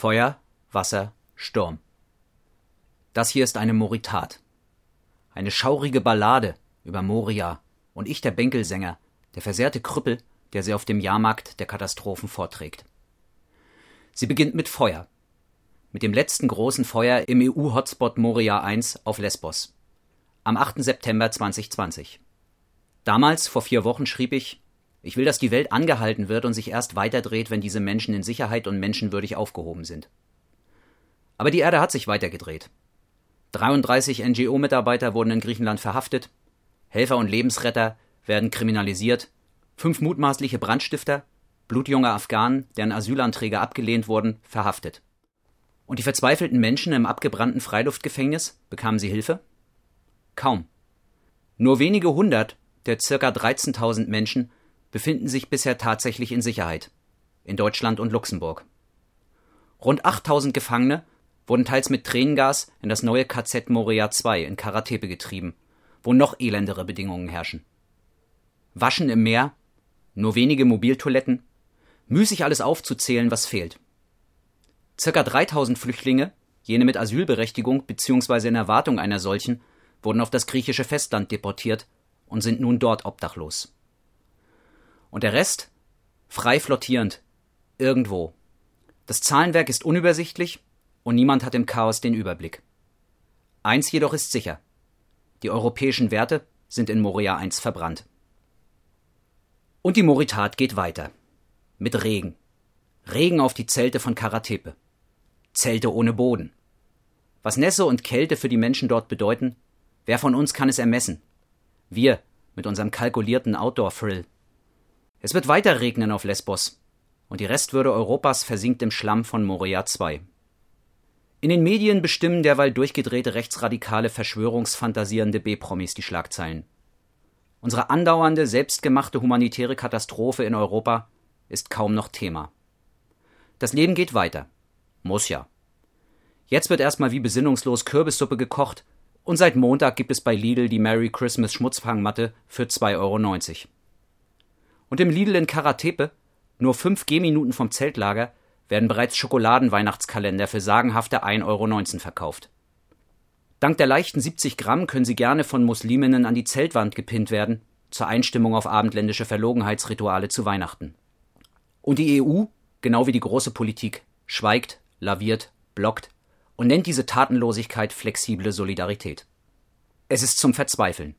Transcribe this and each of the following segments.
Feuer, Wasser, Sturm. Das hier ist eine Moritat. Eine schaurige Ballade über Moria und ich der Bänkelsänger, der versehrte Krüppel, der sie auf dem Jahrmarkt der Katastrophen vorträgt. Sie beginnt mit Feuer. Mit dem letzten großen Feuer im EU-Hotspot Moria 1 auf Lesbos. Am 8. September 2020. Damals, vor vier Wochen, schrieb ich, ich will, dass die Welt angehalten wird und sich erst weiterdreht, wenn diese Menschen in Sicherheit und menschenwürdig aufgehoben sind. Aber die Erde hat sich weitergedreht. 33 NGO-Mitarbeiter wurden in Griechenland verhaftet, Helfer und Lebensretter werden kriminalisiert, fünf mutmaßliche Brandstifter, blutjunge Afghanen, deren Asylanträge abgelehnt wurden, verhaftet. Und die verzweifelten Menschen im abgebrannten Freiluftgefängnis, bekamen sie Hilfe? Kaum. Nur wenige hundert der circa 13.000 Menschen befinden sich bisher tatsächlich in Sicherheit. In Deutschland und Luxemburg. Rund 8000 Gefangene wurden teils mit Tränengas in das neue KZ Moria II in Karatepe getrieben, wo noch elendere Bedingungen herrschen. Waschen im Meer, nur wenige Mobiltoiletten, müßig alles aufzuzählen, was fehlt. Circa 3000 Flüchtlinge, jene mit Asylberechtigung bzw. in Erwartung einer solchen, wurden auf das griechische Festland deportiert und sind nun dort obdachlos. Und der Rest? Frei flottierend. Irgendwo. Das Zahlenwerk ist unübersichtlich und niemand hat im Chaos den Überblick. Eins jedoch ist sicher. Die europäischen Werte sind in Moria 1 verbrannt. Und die Moritat geht weiter. Mit Regen. Regen auf die Zelte von Karatepe. Zelte ohne Boden. Was Nässe und Kälte für die Menschen dort bedeuten, wer von uns kann es ermessen? Wir mit unserem kalkulierten Outdoor-Thrill. Es wird weiter regnen auf Lesbos und die Restwürde Europas versinkt im Schlamm von Moria II. In den Medien bestimmen derweil durchgedrehte rechtsradikale verschwörungsfantasierende B-Promis die Schlagzeilen. Unsere andauernde, selbstgemachte humanitäre Katastrophe in Europa ist kaum noch Thema. Das Leben geht weiter. Muss ja. Jetzt wird erstmal wie besinnungslos Kürbissuppe gekocht und seit Montag gibt es bei Lidl die Merry Christmas Schmutzfangmatte für 2,90 Euro. Und im Lidl in Karatepe, nur fünf Gehminuten vom Zeltlager, werden bereits Schokoladenweihnachtskalender für sagenhafte 1,19 Euro verkauft. Dank der leichten 70 Gramm können sie gerne von Musliminnen an die Zeltwand gepinnt werden, zur Einstimmung auf abendländische Verlogenheitsrituale zu Weihnachten. Und die EU, genau wie die große Politik, schweigt, laviert, blockt und nennt diese Tatenlosigkeit flexible Solidarität. Es ist zum Verzweifeln.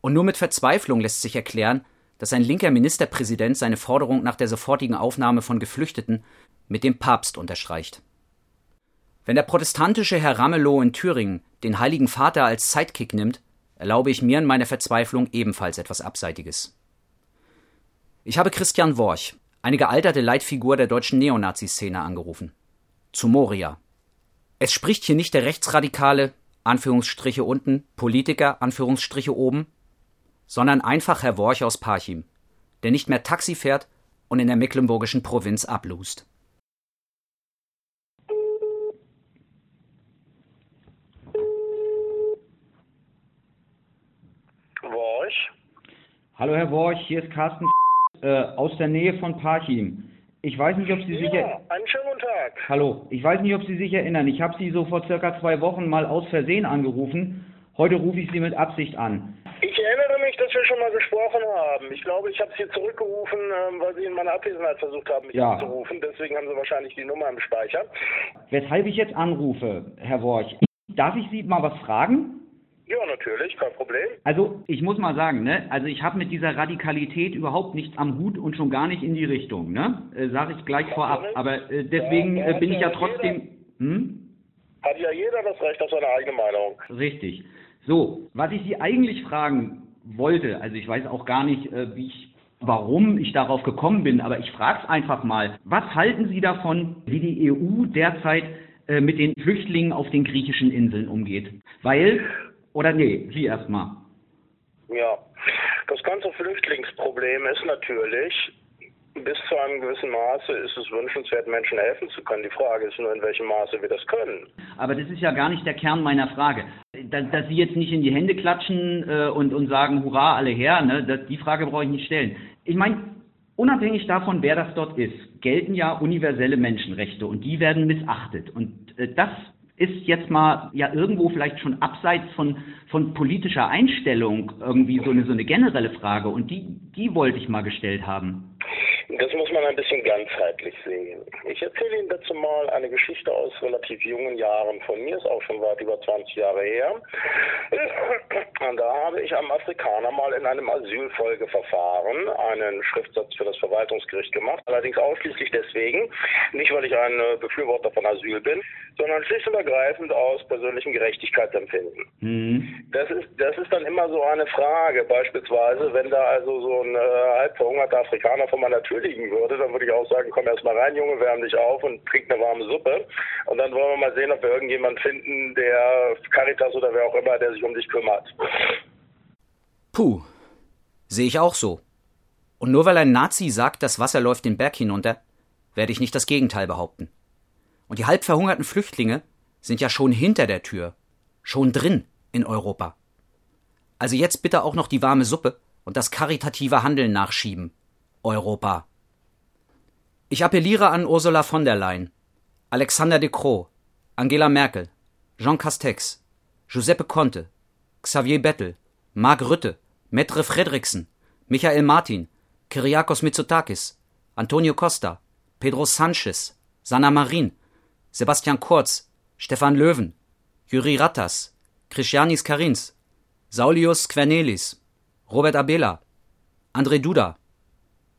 Und nur mit Verzweiflung lässt sich erklären, dass ein linker Ministerpräsident seine Forderung nach der sofortigen Aufnahme von Geflüchteten mit dem Papst unterstreicht. Wenn der protestantische Herr Ramelow in Thüringen den Heiligen Vater als Sidekick nimmt, erlaube ich mir in meiner Verzweiflung ebenfalls etwas Abseitiges. Ich habe Christian Worch, eine gealterte Leitfigur der deutschen Neonazi-Szene, angerufen. Zu Moria. Es spricht hier nicht der rechtsradikale, Anführungsstriche unten, Politiker, Anführungsstriche oben, sondern einfach Herr Worch aus Parchim, der nicht mehr Taxi fährt und in der mecklenburgischen Provinz ablust. Worch. Hallo Herr Worch, hier ist Carsten äh, aus der Nähe von Parchim. Ich weiß nicht, ob Sie sich ja, einen schönen guten Tag. Hallo, ich weiß nicht, ob Sie sich erinnern. Ich habe Sie so vor circa zwei Wochen mal aus Versehen angerufen. Heute rufe ich Sie mit Absicht an. Ich erinnere mich, dass wir schon mal gesprochen haben. Ich glaube, ich habe Sie zurückgerufen, ähm, weil Sie in meiner Abwesenheit versucht haben, mich ja. anzurufen. Deswegen haben Sie wahrscheinlich die Nummer im Speicher. Weshalb ich jetzt anrufe, Herr Worch, darf ich Sie mal was fragen? Ja, natürlich, kein Problem. Also ich muss mal sagen, ne, also ich habe mit dieser Radikalität überhaupt nichts am Hut und schon gar nicht in die Richtung, ne? Äh, Sage ich gleich vorab. Aber äh, deswegen ja, äh, bin ich ja trotzdem. Hm? Hat ja jeder das Recht auf seine eigene Meinung. Richtig. So, was ich Sie eigentlich fragen wollte, also ich weiß auch gar nicht, äh, wie ich, warum ich darauf gekommen bin, aber ich frage es einfach mal. Was halten Sie davon, wie die EU derzeit äh, mit den Flüchtlingen auf den griechischen Inseln umgeht? Weil, oder nee, Sie erstmal. Ja, das ganze Flüchtlingsproblem ist natürlich, bis zu einem gewissen Maße ist es wünschenswert, Menschen helfen zu können. Die Frage ist nur, in welchem Maße wir das können. Aber das ist ja gar nicht der Kern meiner Frage. Dass, dass Sie jetzt nicht in die Hände klatschen äh, und, und sagen, hurra, alle her, ne? das, die Frage brauche ich nicht stellen. Ich meine, unabhängig davon, wer das dort ist, gelten ja universelle Menschenrechte und die werden missachtet. Und äh, das ist jetzt mal ja irgendwo vielleicht schon abseits von, von politischer Einstellung irgendwie so eine, so eine generelle Frage und die, die wollte ich mal gestellt haben. Das muss man ein bisschen ganzheitlich sehen. Ich erzähle Ihnen dazu mal eine Geschichte aus relativ jungen Jahren. Von mir ist auch schon weit über 20 Jahre her. Und da habe ich einem Afrikaner mal in einem Asylfolgeverfahren einen Schriftsatz für das Verwaltungsgericht gemacht. Allerdings ausschließlich deswegen, nicht weil ich ein Befürworter von Asyl bin, sondern schlicht und ergreifend aus persönlichem Gerechtigkeitsempfinden. Mhm. Das, ist, das ist dann immer so eine Frage. Beispielsweise, wenn da also so ein äh, halb verhungerter Afrikaner vor meiner Tür liegen würde, dann würde ich auch sagen, komm erst mal rein, Junge, wärm dich auf und trink eine warme Suppe. Und dann wollen wir mal sehen, ob wir irgendjemanden finden, der Caritas oder wer auch immer, der sich um dich kümmert. Puh, sehe ich auch so. Und nur weil ein Nazi sagt, das Wasser läuft den Berg hinunter, werde ich nicht das Gegenteil behaupten. Und die halb verhungerten Flüchtlinge sind ja schon hinter der Tür, schon drin in Europa. Also jetzt bitte auch noch die warme Suppe und das karitative Handeln nachschieben. Europa. Ich appelliere an Ursula von der Leyen, Alexander de Croo, Angela Merkel, Jean Castex, Giuseppe Conte, Xavier Bettel, Mark Rütte, Metre Fredriksen, Michael Martin, Kyriakos Mitsotakis, Antonio Costa, Pedro Sanchez, Sanna Marin, Sebastian Kurz, Stefan Löwen, Juri Rattas, Christianis Karins, Saulius Quernelis, Robert Abela, André Duda,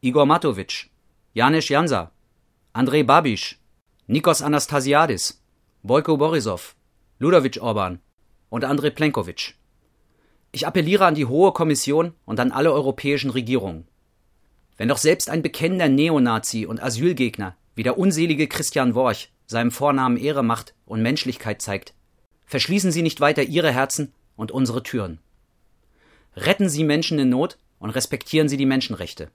Igor Matovic, Janis Jansa, Andrei Babiš, Nikos Anastasiadis, Bojko Borisov, Ludovic Orban und Andrei Plenkovic. Ich appelliere an die Hohe Kommission und an alle europäischen Regierungen. Wenn doch selbst ein bekennender Neonazi und Asylgegner wie der unselige Christian Worch seinem Vornamen Ehre macht und Menschlichkeit zeigt, verschließen Sie nicht weiter Ihre Herzen und unsere Türen. Retten Sie Menschen in Not und respektieren Sie die Menschenrechte.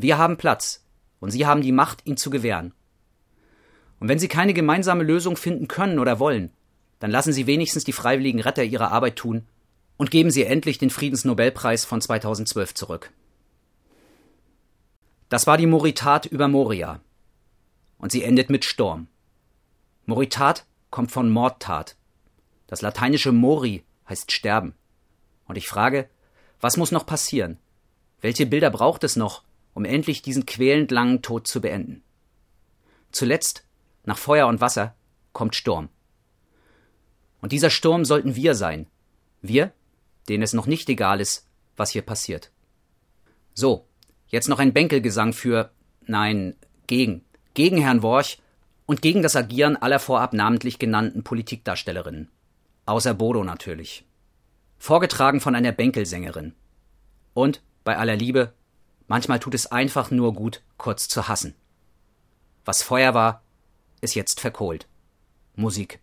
Wir haben Platz und Sie haben die Macht, ihn zu gewähren. Und wenn Sie keine gemeinsame Lösung finden können oder wollen, dann lassen Sie wenigstens die freiwilligen Retter ihre Arbeit tun und geben Sie endlich den Friedensnobelpreis von 2012 zurück. Das war die Moritat über Moria. Und sie endet mit Sturm. Moritat kommt von Mordtat. Das lateinische Mori heißt sterben. Und ich frage, was muss noch passieren? Welche Bilder braucht es noch, um endlich diesen quälend langen Tod zu beenden. Zuletzt, nach Feuer und Wasser, kommt Sturm. Und dieser Sturm sollten wir sein. Wir, denen es noch nicht egal ist, was hier passiert. So, jetzt noch ein Bänkelgesang für, nein, gegen, gegen Herrn Worch und gegen das Agieren aller vorab namentlich genannten Politikdarstellerinnen. Außer Bodo natürlich. Vorgetragen von einer Bänkelsängerin. Und, bei aller Liebe, Manchmal tut es einfach nur gut, kurz zu hassen. Was Feuer war, ist jetzt verkohlt. Musik.